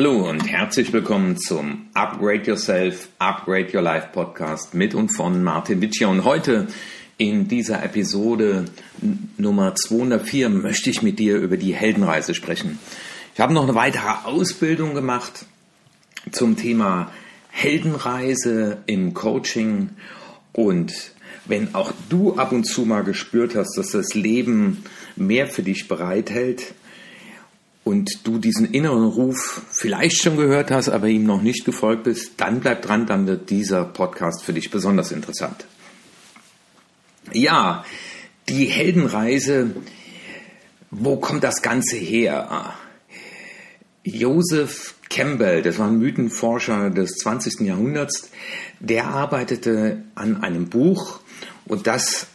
Hallo und herzlich willkommen zum Upgrade Yourself, Upgrade Your Life Podcast mit und von Martin Witscher. Und heute in dieser Episode Nummer 204 möchte ich mit dir über die Heldenreise sprechen. Ich habe noch eine weitere Ausbildung gemacht zum Thema Heldenreise im Coaching und wenn auch du ab und zu mal gespürt hast, dass das Leben mehr für dich bereithält, und du diesen inneren Ruf vielleicht schon gehört hast, aber ihm noch nicht gefolgt bist, dann bleib dran, dann wird dieser Podcast für dich besonders interessant. Ja, die Heldenreise, wo kommt das Ganze her? Joseph Campbell, das war ein Mythenforscher des 20. Jahrhunderts, der arbeitete an einem Buch und das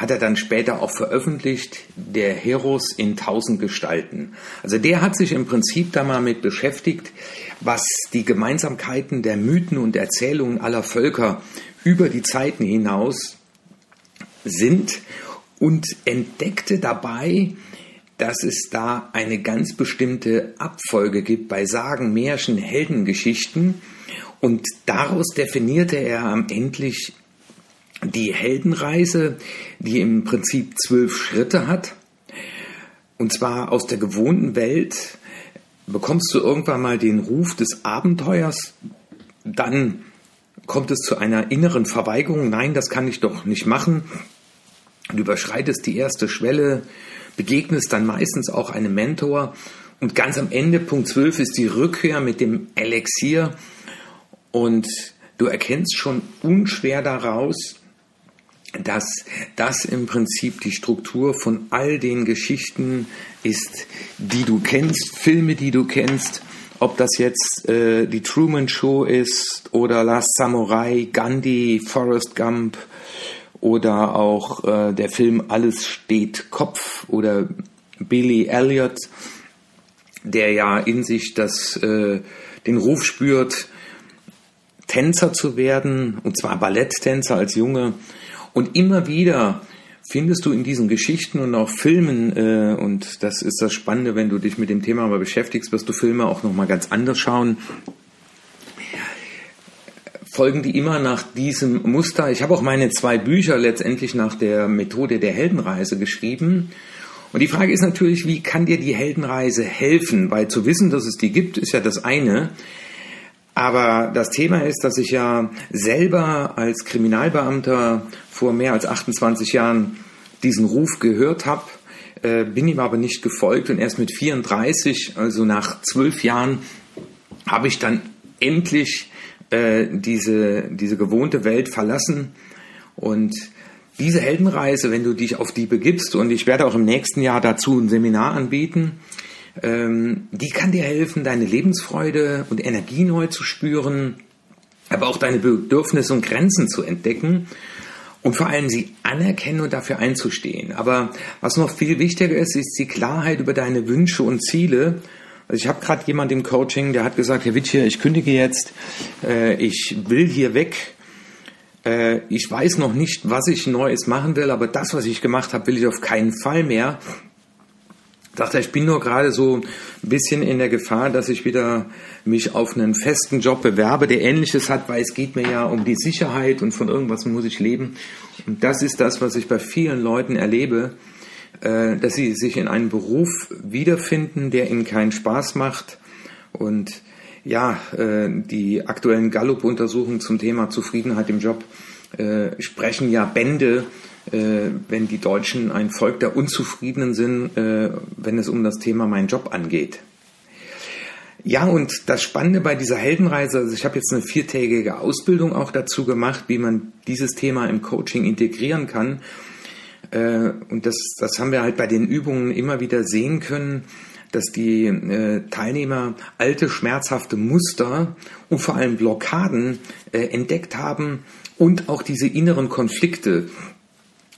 hat er dann später auch veröffentlicht, der Heros in tausend Gestalten. Also der hat sich im Prinzip da mal mit beschäftigt, was die Gemeinsamkeiten der Mythen und Erzählungen aller Völker über die Zeiten hinaus sind und entdeckte dabei, dass es da eine ganz bestimmte Abfolge gibt bei Sagen, Märchen, Heldengeschichten. Und daraus definierte er am endlich die Heldenreise, die im Prinzip zwölf Schritte hat. Und zwar aus der gewohnten Welt bekommst du irgendwann mal den Ruf des Abenteuers, dann kommt es zu einer inneren Verweigerung, nein, das kann ich doch nicht machen. Du überschreitest die erste Schwelle, begegnest dann meistens auch einem Mentor und ganz am Ende, Punkt 12, ist die Rückkehr mit dem Elixier und du erkennst schon unschwer daraus, dass das im Prinzip die Struktur von all den Geschichten ist, die du kennst, Filme, die du kennst, ob das jetzt äh, die Truman Show ist oder Last Samurai, Gandhi, Forrest Gump oder auch äh, der Film Alles steht Kopf oder Billy Elliot, der ja in sich das, äh, den Ruf spürt, Tänzer zu werden, und zwar Balletttänzer als Junge, und immer wieder findest du in diesen Geschichten und auch Filmen, äh, und das ist das Spannende, wenn du dich mit dem Thema mal beschäftigst, wirst du Filme auch nochmal ganz anders schauen, folgen die immer nach diesem Muster. Ich habe auch meine zwei Bücher letztendlich nach der Methode der Heldenreise geschrieben. Und die Frage ist natürlich, wie kann dir die Heldenreise helfen? Weil zu wissen, dass es die gibt, ist ja das eine. Aber das Thema ist, dass ich ja selber als Kriminalbeamter vor mehr als 28 Jahren diesen Ruf gehört habe, äh, bin ihm aber nicht gefolgt. Und erst mit 34, also nach zwölf Jahren, habe ich dann endlich äh, diese, diese gewohnte Welt verlassen. Und diese Heldenreise, wenn du dich auf die begibst, und ich werde auch im nächsten Jahr dazu ein Seminar anbieten, ähm, die kann dir helfen, deine Lebensfreude und Energie neu zu spüren, aber auch deine Bedürfnisse und Grenzen zu entdecken und vor allem sie anerkennen und dafür einzustehen. Aber was noch viel wichtiger ist, ist die Klarheit über deine Wünsche und Ziele. Also ich habe gerade jemand im Coaching, der hat gesagt, Herr Wittier, ich kündige jetzt, äh, ich will hier weg. Äh, ich weiß noch nicht, was ich Neues machen will, aber das, was ich gemacht habe, will ich auf keinen Fall mehr dachte, ich bin nur gerade so ein bisschen in der Gefahr, dass ich wieder mich auf einen festen Job bewerbe, der ähnliches hat, weil es geht mir ja um die Sicherheit und von irgendwas muss ich leben. Und das ist das, was ich bei vielen Leuten erlebe, äh, dass sie sich in einem Beruf wiederfinden, der ihnen keinen Spaß macht. Und ja, äh, die aktuellen Gallup-Untersuchungen zum Thema Zufriedenheit im Job äh, sprechen ja Bände äh, wenn die Deutschen ein Volk der Unzufriedenen sind, äh, wenn es um das Thema mein Job angeht. Ja, und das Spannende bei dieser Heldenreise, also ich habe jetzt eine viertägige Ausbildung auch dazu gemacht, wie man dieses Thema im Coaching integrieren kann. Äh, und das, das haben wir halt bei den Übungen immer wieder sehen können, dass die äh, Teilnehmer alte schmerzhafte Muster und vor allem Blockaden äh, entdeckt haben und auch diese inneren Konflikte,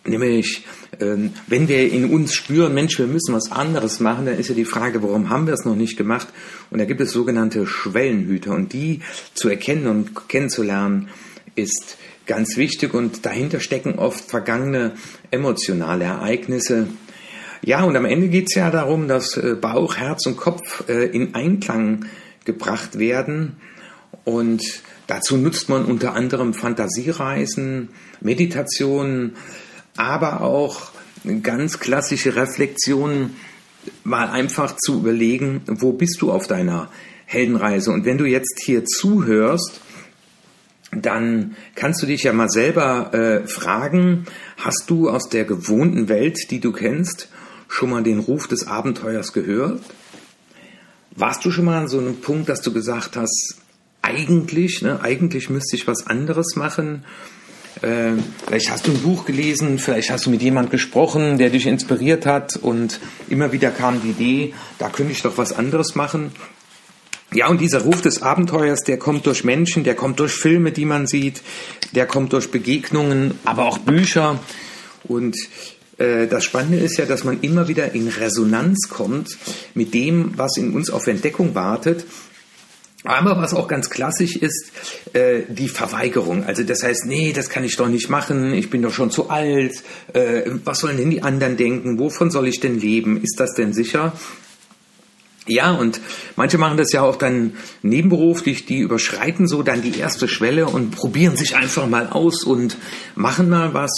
Nämlich, ähm, wenn wir in uns spüren, Mensch, wir müssen was anderes machen, dann ist ja die Frage, warum haben wir es noch nicht gemacht? Und da gibt es sogenannte Schwellenhüter. Und die zu erkennen und kennenzulernen, ist ganz wichtig. Und dahinter stecken oft vergangene emotionale Ereignisse. Ja, und am Ende geht es ja darum, dass äh, Bauch, Herz und Kopf äh, in Einklang gebracht werden. Und dazu nutzt man unter anderem Fantasiereisen, Meditationen, aber auch ganz klassische Reflexionen, mal einfach zu überlegen, wo bist du auf deiner Heldenreise? Und wenn du jetzt hier zuhörst, dann kannst du dich ja mal selber äh, fragen, hast du aus der gewohnten Welt, die du kennst, schon mal den Ruf des Abenteuers gehört? Warst du schon mal an so einem Punkt, dass du gesagt hast, eigentlich, ne, eigentlich müsste ich was anderes machen? Äh, vielleicht hast du ein Buch gelesen, vielleicht hast du mit jemand gesprochen, der dich inspiriert hat und immer wieder kam die Idee, da könnte ich doch was anderes machen. Ja, und dieser Ruf des Abenteuers, der kommt durch Menschen, der kommt durch Filme, die man sieht, der kommt durch Begegnungen, aber auch Bücher. Und äh, das Spannende ist ja, dass man immer wieder in Resonanz kommt mit dem, was in uns auf Entdeckung wartet. Aber was auch ganz klassisch ist, äh, die Verweigerung. Also das heißt, nee, das kann ich doch nicht machen, ich bin doch schon zu alt, äh, was sollen denn die anderen denken, wovon soll ich denn leben, ist das denn sicher? Ja, und manche machen das ja auch dann nebenberuflich, die überschreiten so dann die erste Schwelle und probieren sich einfach mal aus und machen mal was,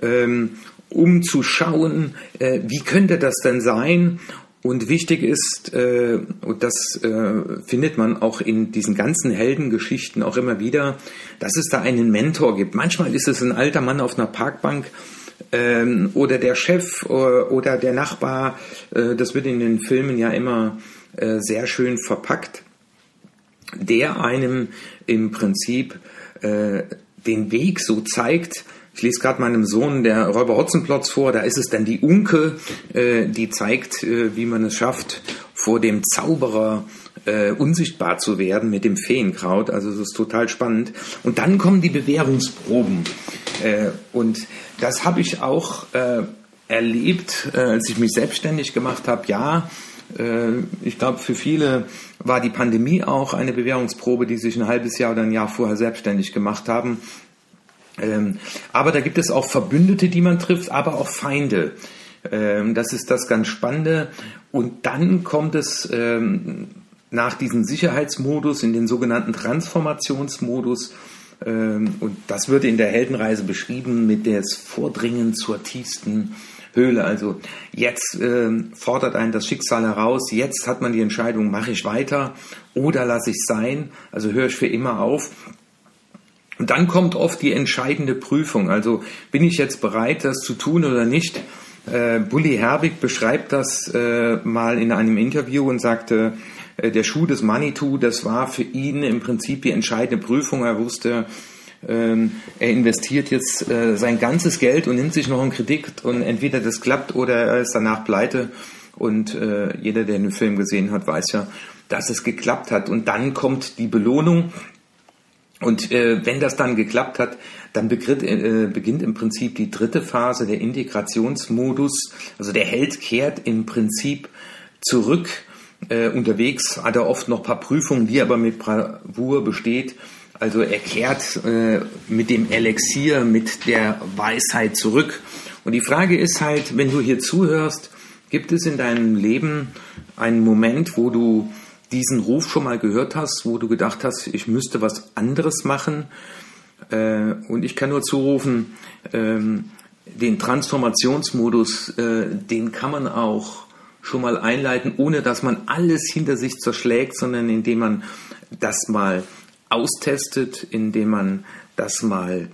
ähm, um zu schauen, äh, wie könnte das denn sein? Und wichtig ist, äh, und das äh, findet man auch in diesen ganzen Heldengeschichten auch immer wieder, dass es da einen Mentor gibt. Manchmal ist es ein alter Mann auf einer Parkbank, ähm, oder der Chef äh, oder der Nachbar. Äh, das wird in den Filmen ja immer äh, sehr schön verpackt, der einem im Prinzip äh, den Weg so zeigt. Ich lese gerade meinem Sohn der Räuber Hotzenplotz vor, da ist es dann die Unke, äh, die zeigt, äh, wie man es schafft, vor dem Zauberer äh, unsichtbar zu werden mit dem Feenkraut. Also es ist total spannend. Und dann kommen die Bewährungsproben. Äh, und das habe ich auch äh, erlebt, äh, als ich mich selbstständig gemacht habe. Ja, äh, ich glaube, für viele war die Pandemie auch eine Bewährungsprobe, die sich ein halbes Jahr oder ein Jahr vorher selbstständig gemacht haben. Ähm, aber da gibt es auch Verbündete, die man trifft, aber auch Feinde. Ähm, das ist das ganz Spannende. Und dann kommt es ähm, nach diesem Sicherheitsmodus in den sogenannten Transformationsmodus. Ähm, und das wird in der Heldenreise beschrieben mit des Vordringen zur tiefsten Höhle. Also jetzt ähm, fordert einen das Schicksal heraus. Jetzt hat man die Entscheidung, mache ich weiter oder lasse ich sein. Also höre ich für immer auf. Und dann kommt oft die entscheidende Prüfung. Also bin ich jetzt bereit, das zu tun oder nicht? Äh, Bully Herbig beschreibt das äh, mal in einem Interview und sagte, äh, der Schuh des Manitou, das war für ihn im Prinzip die entscheidende Prüfung. Er wusste, ähm, er investiert jetzt äh, sein ganzes Geld und nimmt sich noch einen Kredit und entweder das klappt oder er ist danach pleite. Und äh, jeder, der den Film gesehen hat, weiß ja, dass es geklappt hat. Und dann kommt die Belohnung. Und äh, wenn das dann geklappt hat, dann begritt, äh, beginnt im Prinzip die dritte Phase, der Integrationsmodus. Also der Held kehrt im Prinzip zurück äh, unterwegs hat er oft noch paar Prüfungen, die er aber mit Bravour besteht. Also er kehrt äh, mit dem Elixier, mit der Weisheit zurück. Und die Frage ist halt, wenn du hier zuhörst, gibt es in deinem Leben einen Moment, wo du diesen Ruf schon mal gehört hast, wo du gedacht hast, ich müsste was anderes machen? Äh, und ich kann nur zurufen, ähm, den Transformationsmodus, äh, den kann man auch schon mal einleiten, ohne dass man alles hinter sich zerschlägt, sondern indem man das mal austestet, indem man das mal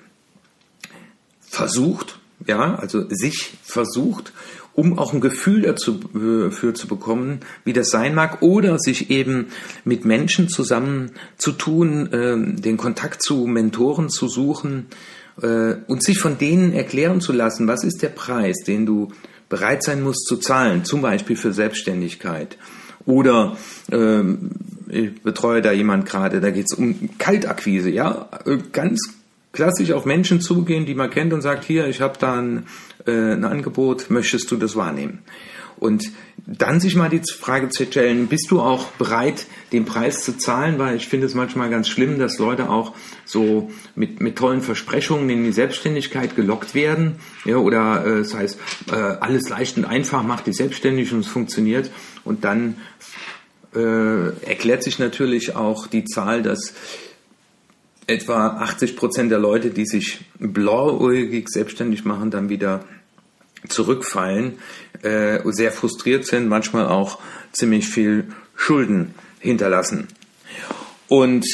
versucht, ja, also sich versucht, um auch ein Gefühl dafür äh, zu bekommen, wie das sein mag, oder sich eben mit Menschen zusammen zu tun, äh, den Kontakt zu Mentoren zu suchen äh, und sich von denen erklären zu lassen, was ist der Preis, den du bereit sein muss zu zahlen, zum Beispiel für Selbstständigkeit. Oder ähm, ich betreue da jemand gerade, da geht es um Kaltakquise, ja, äh, ganz klassisch auf Menschen zugehen, die man kennt und sagt, hier, ich habe da ein, äh, ein Angebot, möchtest du das wahrnehmen? Und dann sich mal die Frage zu stellen, bist du auch bereit, den Preis zu zahlen? Weil ich finde es manchmal ganz schlimm, dass Leute auch so mit, mit tollen Versprechungen in die Selbstständigkeit gelockt werden. Ja, oder äh, das heißt, äh, alles leicht und einfach macht die selbstständig und es funktioniert. Und dann äh, erklärt sich natürlich auch die Zahl, dass etwa 80 Prozent der Leute, die sich blauäugig selbstständig machen, dann wieder zurückfallen, äh, sehr frustriert sind, manchmal auch ziemlich viel Schulden hinterlassen. Und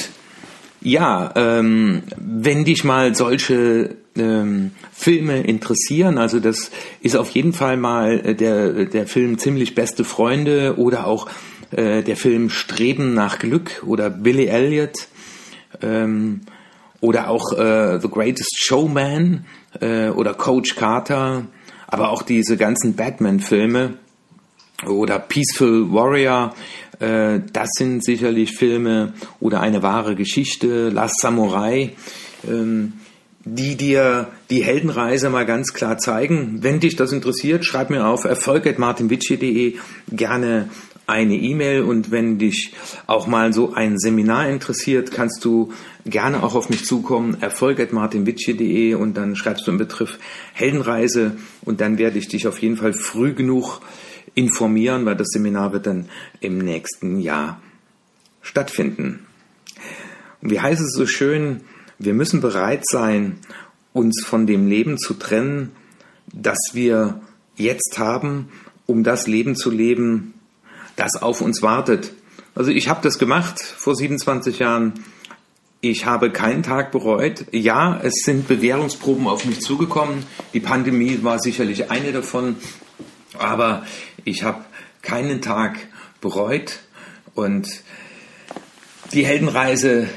ja, ähm, wenn dich mal solche ähm, Filme interessieren, also das ist auf jeden Fall mal äh, der, der Film Ziemlich beste Freunde oder auch äh, der Film Streben nach Glück oder Billy Elliot ähm, oder auch äh, The Greatest Showman äh, oder Coach Carter, aber auch diese ganzen Batman-Filme oder Peaceful Warrior, äh, das sind sicherlich Filme oder eine wahre Geschichte, Last Samurai, ähm, die dir die Heldenreise mal ganz klar zeigen. Wenn dich das interessiert, schreib mir auf erfolg.martinwitschi.de gerne eine E-Mail und wenn dich auch mal so ein Seminar interessiert, kannst du gerne auch auf mich zukommen, erfolg.martinwitsche.de und dann schreibst du im Betreff Heldenreise und dann werde ich dich auf jeden Fall früh genug informieren, weil das Seminar wird dann im nächsten Jahr stattfinden. Und wie heißt es so schön, wir müssen bereit sein, uns von dem Leben zu trennen, das wir jetzt haben, um das Leben zu leben, das auf uns wartet. Also ich habe das gemacht vor 27 Jahren. Ich habe keinen Tag bereut. Ja, es sind Bewährungsproben auf mich zugekommen. Die Pandemie war sicherlich eine davon. Aber ich habe keinen Tag bereut. Und die Heldenreise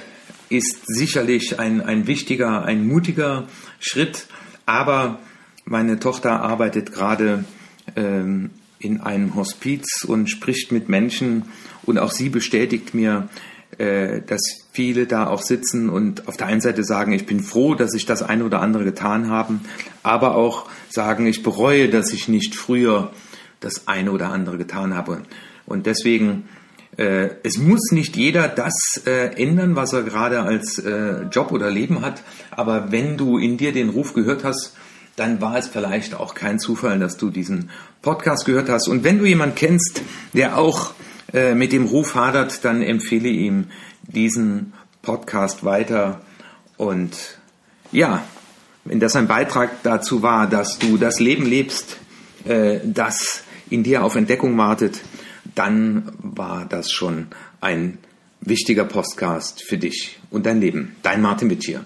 ist sicherlich ein, ein wichtiger, ein mutiger Schritt. Aber meine Tochter arbeitet gerade ähm, in einem Hospiz und spricht mit Menschen und auch sie bestätigt mir, äh, dass viele da auch sitzen und auf der einen Seite sagen, ich bin froh, dass ich das eine oder andere getan habe, aber auch sagen, ich bereue, dass ich nicht früher das eine oder andere getan habe. Und deswegen, äh, es muss nicht jeder das äh, ändern, was er gerade als äh, Job oder Leben hat, aber wenn du in dir den Ruf gehört hast, dann war es vielleicht auch kein Zufall, dass du diesen Podcast gehört hast. Und wenn du jemanden kennst, der auch äh, mit dem Ruf hadert, dann empfehle ihm diesen Podcast weiter. Und ja, wenn das ein Beitrag dazu war, dass du das Leben lebst, äh, das in dir auf Entdeckung wartet, dann war das schon ein wichtiger Podcast für dich und dein Leben. Dein Martin Wittier.